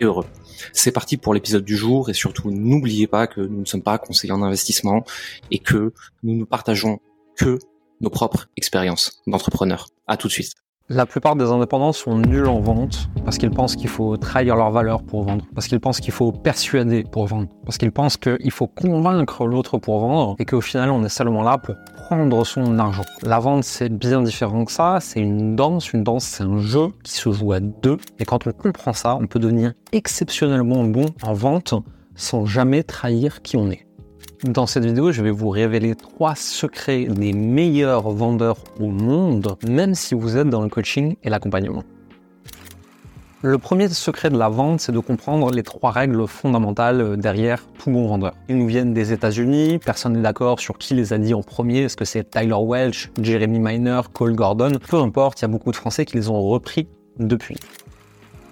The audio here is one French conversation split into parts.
heureux. C'est parti pour l'épisode du jour et surtout n'oubliez pas que nous ne sommes pas conseillers en investissement et que nous ne partageons que nos propres expériences d'entrepreneurs. À tout de suite. La plupart des indépendants sont nuls en vente parce qu'ils pensent qu'il faut trahir leur valeur pour vendre, parce qu'ils pensent qu'il faut persuader pour vendre, parce qu'ils pensent qu'il faut convaincre l'autre pour vendre et qu'au final on est seulement là pour prendre son argent. La vente c'est bien différent que ça, c'est une danse, une danse c'est un jeu qui se joue à deux et quand on comprend ça, on peut devenir exceptionnellement bon en vente sans jamais trahir qui on est. Dans cette vidéo, je vais vous révéler trois secrets des meilleurs vendeurs au monde, même si vous êtes dans le coaching et l'accompagnement. Le premier secret de la vente, c'est de comprendre les trois règles fondamentales derrière tout bon vendeur. Ils nous viennent des États-Unis, personne n'est d'accord sur qui les a dit en premier, est-ce que c'est Tyler Welch, Jeremy Miner, Cole Gordon, peu importe, il y a beaucoup de Français qui les ont repris depuis.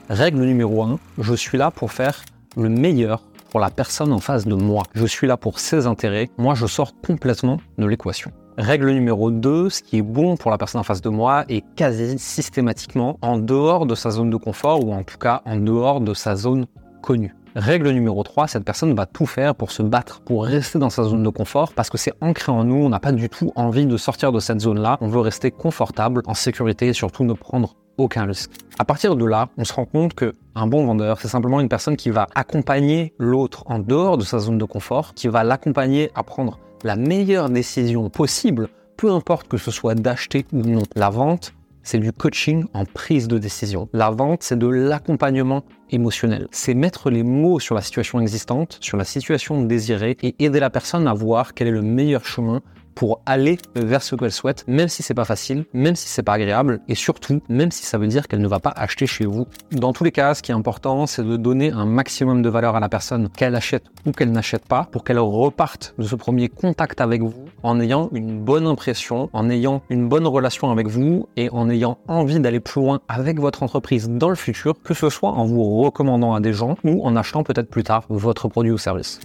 Règle numéro 1, je suis là pour faire le meilleur pour la personne en face de moi. Je suis là pour ses intérêts. Moi, je sors complètement de l'équation. Règle numéro 2, ce qui est bon pour la personne en face de moi est quasi systématiquement en dehors de sa zone de confort ou en tout cas en dehors de sa zone connue. Règle numéro 3, cette personne va tout faire pour se battre, pour rester dans sa zone de confort, parce que c'est ancré en nous, on n'a pas du tout envie de sortir de cette zone-là, on veut rester confortable, en sécurité et surtout ne prendre aucun risque. À partir de là, on se rend compte que un bon vendeur, c'est simplement une personne qui va accompagner l'autre en dehors de sa zone de confort, qui va l'accompagner à prendre la meilleure décision possible, peu importe que ce soit d'acheter ou non. La vente, c'est du coaching en prise de décision. La vente, c'est de l'accompagnement émotionnel. C'est mettre les mots sur la situation existante, sur la situation désirée et aider la personne à voir quel est le meilleur chemin pour aller vers ce qu'elle souhaite, même si c'est pas facile, même si c'est pas agréable, et surtout, même si ça veut dire qu'elle ne va pas acheter chez vous. Dans tous les cas, ce qui est important, c'est de donner un maximum de valeur à la personne, qu'elle achète ou qu'elle n'achète pas, pour qu'elle reparte de ce premier contact avec vous en ayant une bonne impression, en ayant une bonne relation avec vous et en ayant envie d'aller plus loin avec votre entreprise dans le futur, que ce soit en vous recommandant à des gens ou en achetant peut-être plus tard votre produit ou service.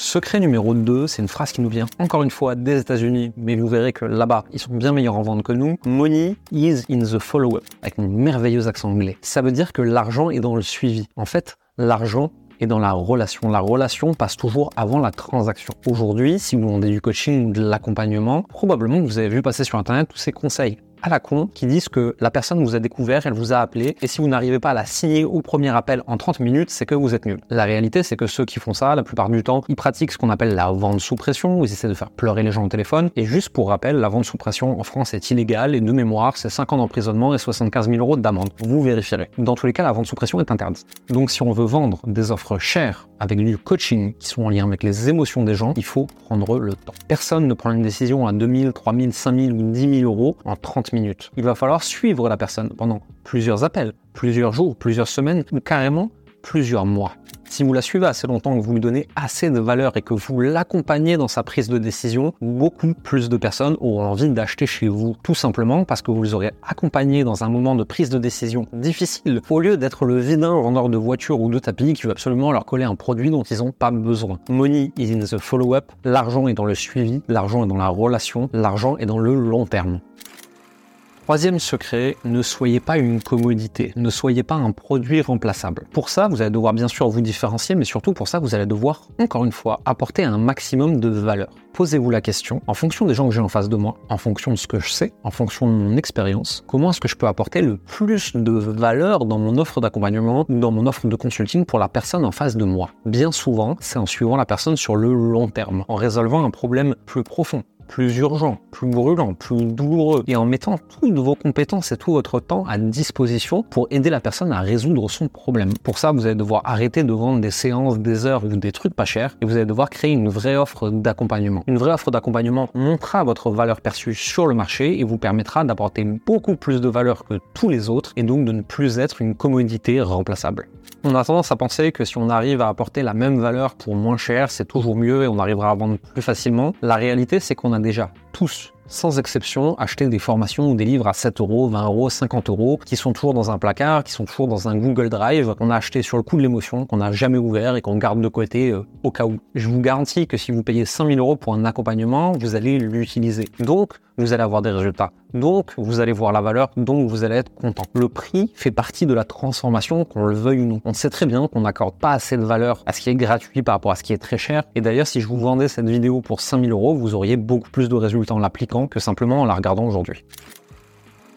Secret numéro 2, c'est une phrase qui nous vient encore une fois des États-Unis, mais vous verrez que là-bas, ils sont bien meilleurs en vente que nous. Money is in the follow-up, avec un merveilleux accent anglais. Ça veut dire que l'argent est dans le suivi. En fait, l'argent est dans la relation. La relation passe toujours avant la transaction. Aujourd'hui, si vous vendez du coaching ou de l'accompagnement, probablement vous avez vu passer sur Internet tous ces conseils à la con qui disent que la personne vous a découvert, elle vous a appelé, et si vous n'arrivez pas à la signer au premier appel en 30 minutes, c'est que vous êtes nul. La réalité, c'est que ceux qui font ça, la plupart du temps, ils pratiquent ce qu'on appelle la vente sous pression, où ils essaient de faire pleurer les gens au téléphone. Et juste pour rappel, la vente sous pression en France est illégale, et de mémoire, c'est 5 ans d'emprisonnement et 75 000 euros d'amende. Vous vérifierez. Dans tous les cas, la vente sous pression est interdite. Donc si on veut vendre des offres chères avec du coaching qui sont en lien avec les émotions des gens, il faut prendre le temps. Personne ne prend une décision à 2000, 3000, 5000 ou 10 000 euros en 30 minutes. Il va falloir suivre la personne pendant plusieurs appels, plusieurs jours, plusieurs semaines ou carrément plusieurs mois. Si vous la suivez assez longtemps, que vous lui donnez assez de valeur et que vous l'accompagnez dans sa prise de décision, beaucoup plus de personnes auront envie d'acheter chez vous, tout simplement parce que vous les aurez accompagnés dans un moment de prise de décision difficile, au lieu d'être le vilain vendeur de voitures ou de tapis qui veut absolument leur coller un produit dont ils n'ont pas besoin. Money is in the follow-up, l'argent est dans le suivi, l'argent est dans la relation, l'argent est dans le long terme. Troisième secret, ne soyez pas une commodité, ne soyez pas un produit remplaçable. Pour ça, vous allez devoir bien sûr vous différencier, mais surtout pour ça, vous allez devoir, encore une fois, apporter un maximum de valeur. Posez-vous la question, en fonction des gens que j'ai en face de moi, en fonction de ce que je sais, en fonction de mon expérience, comment est-ce que je peux apporter le plus de valeur dans mon offre d'accompagnement ou dans mon offre de consulting pour la personne en face de moi? Bien souvent, c'est en suivant la personne sur le long terme, en résolvant un problème plus profond plus urgent, plus brûlant, plus douloureux, et en mettant toutes vos compétences et tout votre temps à disposition pour aider la personne à résoudre son problème. Pour ça, vous allez devoir arrêter de vendre des séances, des heures ou des trucs pas chers, et vous allez devoir créer une vraie offre d'accompagnement. Une vraie offre d'accompagnement montrera votre valeur perçue sur le marché et vous permettra d'apporter beaucoup plus de valeur que tous les autres, et donc de ne plus être une commodité remplaçable. On a tendance à penser que si on arrive à apporter la même valeur pour moins cher, c'est toujours mieux et on arrivera à vendre plus facilement. La réalité, c'est qu'on a déjà tous sans exception, acheté des formations ou des livres à 7 euros, 20 euros, 50 euros, qui sont toujours dans un placard, qui sont toujours dans un Google Drive, qu'on a acheté sur le coup de l'émotion, qu'on n'a jamais ouvert et qu'on garde de côté euh, au cas où. Je vous garantis que si vous payez 5000 euros pour un accompagnement, vous allez l'utiliser. Donc, vous allez avoir des résultats. Donc, vous allez voir la valeur, donc vous allez être content. Le prix fait partie de la transformation, qu'on le veuille ou non. On sait très bien qu'on n'accorde pas assez de valeur à ce qui est gratuit par rapport à ce qui est très cher. Et d'ailleurs, si je vous vendais cette vidéo pour 5000 euros, vous auriez beaucoup plus de résultats en l'appliquant que simplement en la regardant aujourd'hui.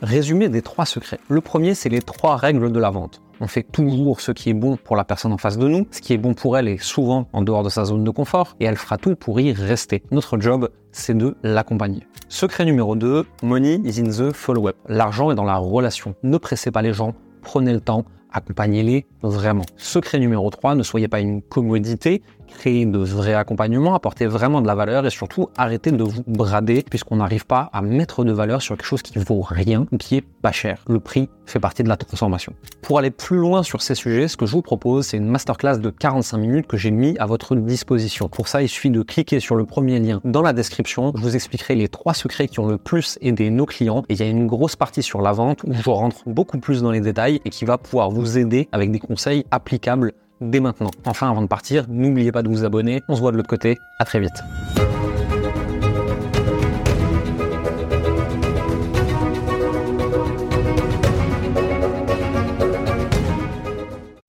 Résumé des trois secrets. Le premier, c'est les trois règles de la vente. On fait toujours ce qui est bon pour la personne en face de nous. Ce qui est bon pour elle est souvent en dehors de sa zone de confort et elle fera tout pour y rester. Notre job, c'est de l'accompagner. Secret numéro 2, money is in the follow-up. L'argent est dans la relation. Ne pressez pas les gens, prenez le temps, accompagnez-les vraiment. Secret numéro 3, ne soyez pas une commodité, créer de vrais accompagnements, apporter vraiment de la valeur et surtout arrêter de vous brader puisqu'on n'arrive pas à mettre de valeur sur quelque chose qui vaut rien ou qui est pas cher. Le prix fait partie de la transformation. Pour aller plus loin sur ces sujets, ce que je vous propose, c'est une masterclass de 45 minutes que j'ai mis à votre disposition. Pour ça, il suffit de cliquer sur le premier lien dans la description. Je vous expliquerai les trois secrets qui ont le plus aidé nos clients. Et il y a une grosse partie sur la vente où je rentre beaucoup plus dans les détails et qui va pouvoir aider avec des conseils applicables dès maintenant. Enfin, avant de partir, n'oubliez pas de vous abonner. On se voit de l'autre côté. À très vite.